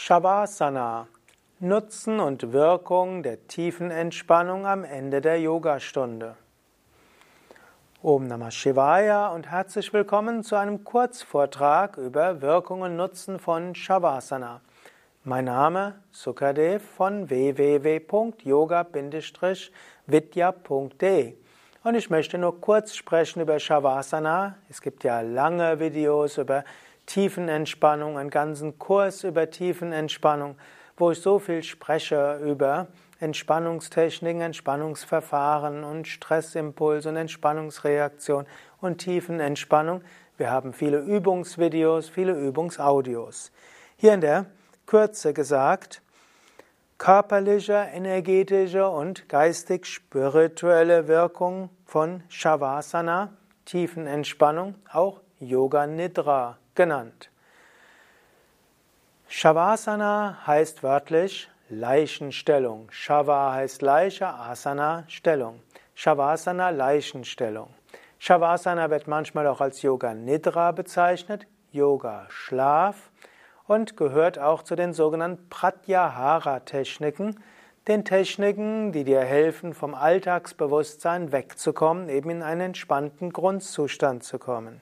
Shavasana. Nutzen und Wirkung der tiefen Entspannung am Ende der Yogastunde. Om Namah Shivaya und herzlich willkommen zu einem Kurzvortrag über Wirkung und Nutzen von Shavasana. Mein Name Sukadev von www.yoga-vidya.de und ich möchte nur kurz sprechen über Shavasana. Es gibt ja lange Videos über Tiefenentspannung, einen ganzen Kurs über Tiefenentspannung, wo ich so viel spreche über Entspannungstechniken, Entspannungsverfahren und Stressimpuls und Entspannungsreaktion und Tiefenentspannung. Wir haben viele Übungsvideos, viele Übungsaudios. Hier in der Kürze gesagt, körperliche, energetische und geistig-spirituelle Wirkung von Shavasana, Tiefenentspannung, auch Yoga Nidra genannt. Shavasana heißt wörtlich Leichenstellung. Shava heißt Leiche, Asana Stellung. Shavasana Leichenstellung. Shavasana wird manchmal auch als Yoga Nidra bezeichnet, Yoga Schlaf und gehört auch zu den sogenannten Pratyahara-Techniken, den Techniken, die dir helfen, vom Alltagsbewusstsein wegzukommen, eben in einen entspannten Grundzustand zu kommen.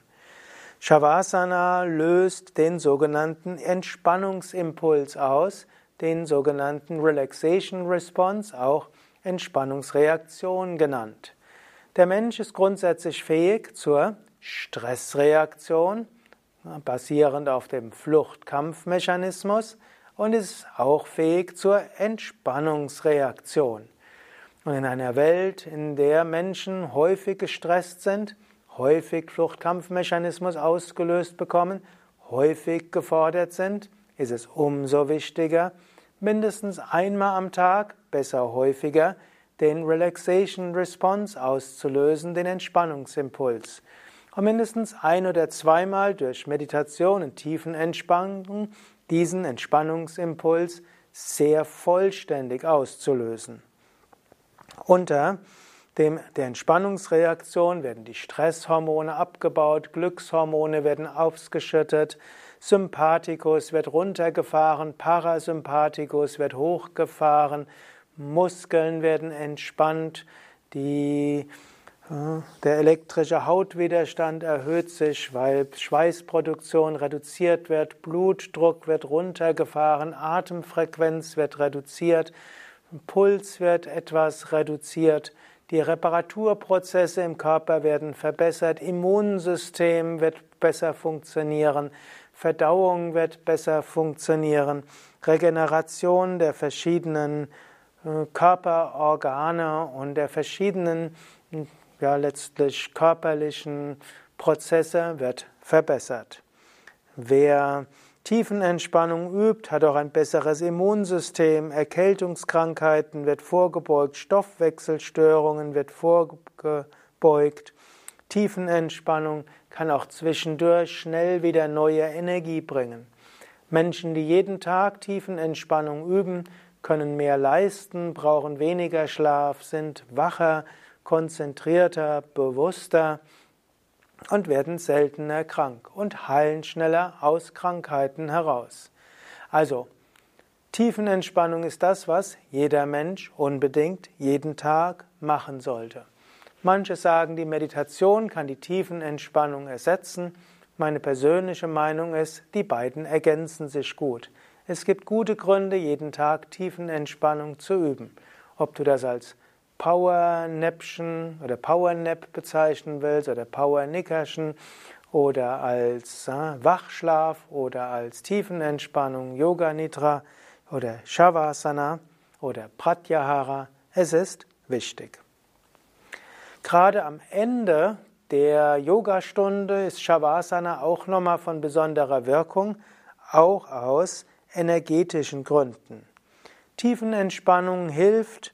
Shavasana löst den sogenannten Entspannungsimpuls aus, den sogenannten Relaxation Response, auch Entspannungsreaktion genannt. Der Mensch ist grundsätzlich fähig zur Stressreaktion, basierend auf dem Flucht-Kampf-Mechanismus, und ist auch fähig zur Entspannungsreaktion. Und in einer Welt, in der Menschen häufig gestresst sind, häufig Fluchtkampfmechanismus ausgelöst bekommen, häufig gefordert sind, ist es umso wichtiger, mindestens einmal am Tag, besser häufiger, den Relaxation Response auszulösen, den Entspannungsimpuls. Und mindestens ein oder zweimal durch Meditation und tiefen Entspannung diesen Entspannungsimpuls sehr vollständig auszulösen. Unter dem, der Entspannungsreaktion werden die Stresshormone abgebaut, Glückshormone werden ausgeschüttet, Sympathikus wird runtergefahren, Parasympathikus wird hochgefahren, Muskeln werden entspannt, die, äh, der elektrische Hautwiderstand erhöht sich, weil Schweißproduktion reduziert wird, Blutdruck wird runtergefahren, Atemfrequenz wird reduziert, Puls wird etwas reduziert, die Reparaturprozesse im Körper werden verbessert, Immunsystem wird besser funktionieren, Verdauung wird besser funktionieren, Regeneration der verschiedenen äh, Körperorgane und der verschiedenen, ja letztlich körperlichen Prozesse wird verbessert. Wer Tiefenentspannung übt, hat auch ein besseres Immunsystem, Erkältungskrankheiten wird vorgebeugt, Stoffwechselstörungen wird vorgebeugt. Tiefenentspannung kann auch zwischendurch schnell wieder neue Energie bringen. Menschen, die jeden Tag Tiefenentspannung üben, können mehr leisten, brauchen weniger Schlaf, sind wacher, konzentrierter, bewusster und werden seltener krank und heilen schneller aus Krankheiten heraus. Also, Tiefenentspannung ist das, was jeder Mensch unbedingt jeden Tag machen sollte. Manche sagen, die Meditation kann die Tiefenentspannung ersetzen. Meine persönliche Meinung ist, die beiden ergänzen sich gut. Es gibt gute Gründe, jeden Tag Tiefenentspannung zu üben. Ob du das als Powernäppchen oder Powernap bezeichnen willst oder Powernickerchen oder als äh, Wachschlaf oder als Tiefenentspannung, Yoga Nidra oder Shavasana oder Pratyahara, es ist wichtig. Gerade am Ende der Yogastunde ist Shavasana auch nochmal von besonderer Wirkung, auch aus energetischen Gründen. Tiefenentspannung hilft,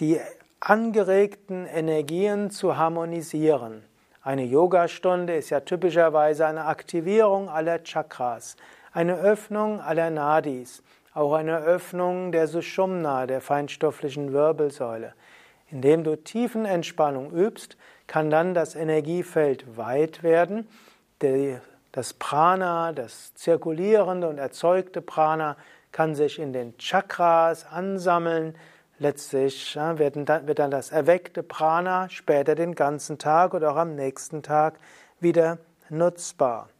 die angeregten Energien zu harmonisieren. Eine Yogastunde ist ja typischerweise eine Aktivierung aller Chakras, eine Öffnung aller Nadis, auch eine Öffnung der Sushumna, der feinstofflichen Wirbelsäule. Indem du Tiefenentspannung übst, kann dann das Energiefeld weit werden, das Prana, das zirkulierende und erzeugte Prana, kann sich in den Chakras ansammeln. Letztlich wird dann das erweckte Prana später den ganzen Tag oder auch am nächsten Tag wieder nutzbar.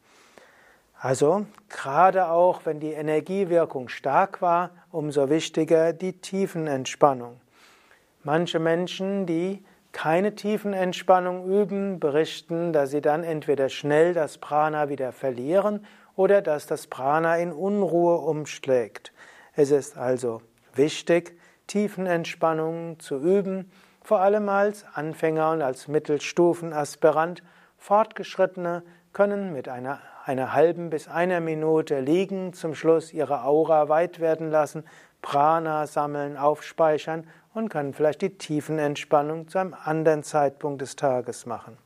Also gerade auch, wenn die Energiewirkung stark war, umso wichtiger die Tiefenentspannung. Manche Menschen, die keine Tiefenentspannung üben, berichten, dass sie dann entweder schnell das Prana wieder verlieren oder dass das Prana in Unruhe umschlägt. Es ist also wichtig, Tiefenentspannung zu üben, vor allem als Anfänger und als Mittelstufenaspirant. Fortgeschrittene können mit einer, einer halben bis einer Minute liegen, zum Schluss ihre Aura weit werden lassen, Prana sammeln, aufspeichern und können vielleicht die Tiefenentspannung zu einem anderen Zeitpunkt des Tages machen.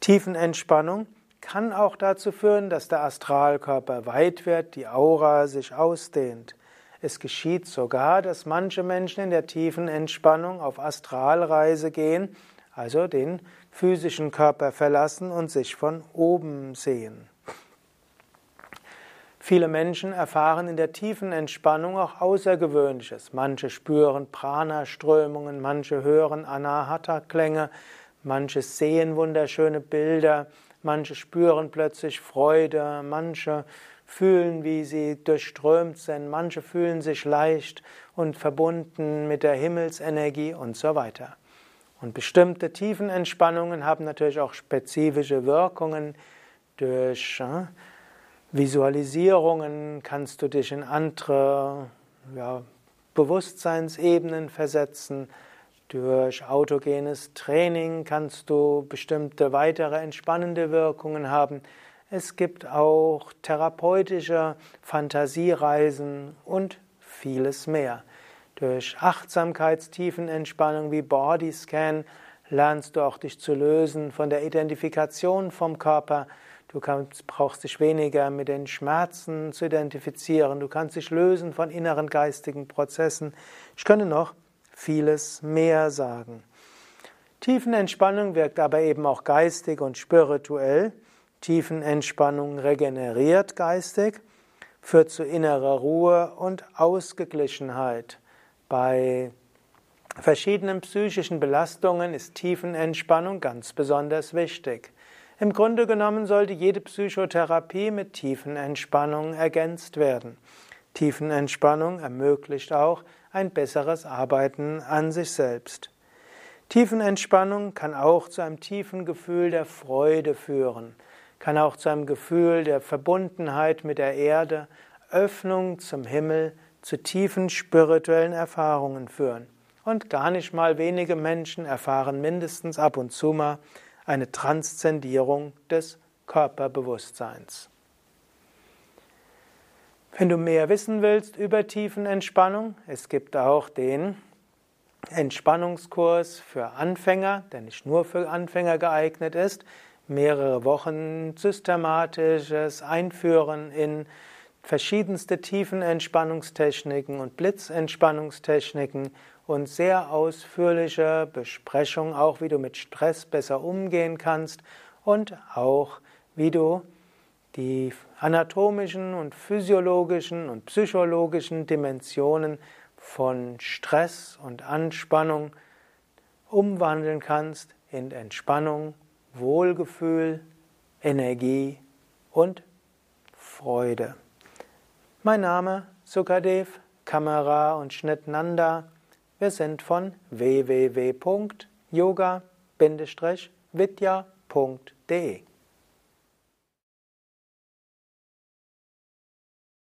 Tiefenentspannung kann auch dazu führen, dass der Astralkörper weit wird, die Aura sich ausdehnt. Es geschieht sogar, dass manche Menschen in der tiefen Entspannung auf Astralreise gehen, also den physischen Körper verlassen und sich von oben sehen. Viele Menschen erfahren in der tiefen Entspannung auch Außergewöhnliches. Manche spüren Prana-Strömungen, manche hören Anahata-Klänge, manche sehen wunderschöne Bilder, manche spüren plötzlich Freude, manche fühlen, wie sie durchströmt sind, manche fühlen sich leicht und verbunden mit der Himmelsenergie und so weiter. Und bestimmte Tiefenentspannungen haben natürlich auch spezifische Wirkungen durch äh, Visualisierungen kannst du dich in andere ja, Bewusstseinsebenen versetzen. Durch autogenes Training kannst du bestimmte weitere entspannende Wirkungen haben. Es gibt auch therapeutische Fantasiereisen und vieles mehr. Durch Achtsamkeitstiefenentspannung wie Bodyscan lernst du auch dich zu lösen von der Identifikation vom Körper Du kannst, brauchst dich weniger mit den Schmerzen zu identifizieren. Du kannst dich lösen von inneren geistigen Prozessen. Ich könnte noch vieles mehr sagen. Tiefenentspannung wirkt aber eben auch geistig und spirituell. Tiefenentspannung regeneriert geistig, führt zu innerer Ruhe und Ausgeglichenheit. Bei verschiedenen psychischen Belastungen ist Tiefenentspannung ganz besonders wichtig. Im Grunde genommen sollte jede Psychotherapie mit Tiefenentspannung ergänzt werden. Tiefenentspannung ermöglicht auch ein besseres Arbeiten an sich selbst. Tiefenentspannung kann auch zu einem tiefen Gefühl der Freude führen, kann auch zu einem Gefühl der Verbundenheit mit der Erde, Öffnung zum Himmel, zu tiefen spirituellen Erfahrungen führen. Und gar nicht mal wenige Menschen erfahren mindestens ab und zu mal eine Transzendierung des Körperbewusstseins. Wenn du mehr wissen willst über Tiefenentspannung, es gibt auch den Entspannungskurs für Anfänger, der nicht nur für Anfänger geeignet ist, mehrere Wochen systematisches Einführen in verschiedenste Tiefenentspannungstechniken und Blitzentspannungstechniken und sehr ausführliche Besprechung, auch wie du mit Stress besser umgehen kannst und auch wie du die anatomischen und physiologischen und psychologischen Dimensionen von Stress und Anspannung umwandeln kannst in Entspannung, Wohlgefühl, Energie und Freude. Mein Name Sukadev, Kamera und Schnittnanda. Wir sind von www.yoga-vidya.de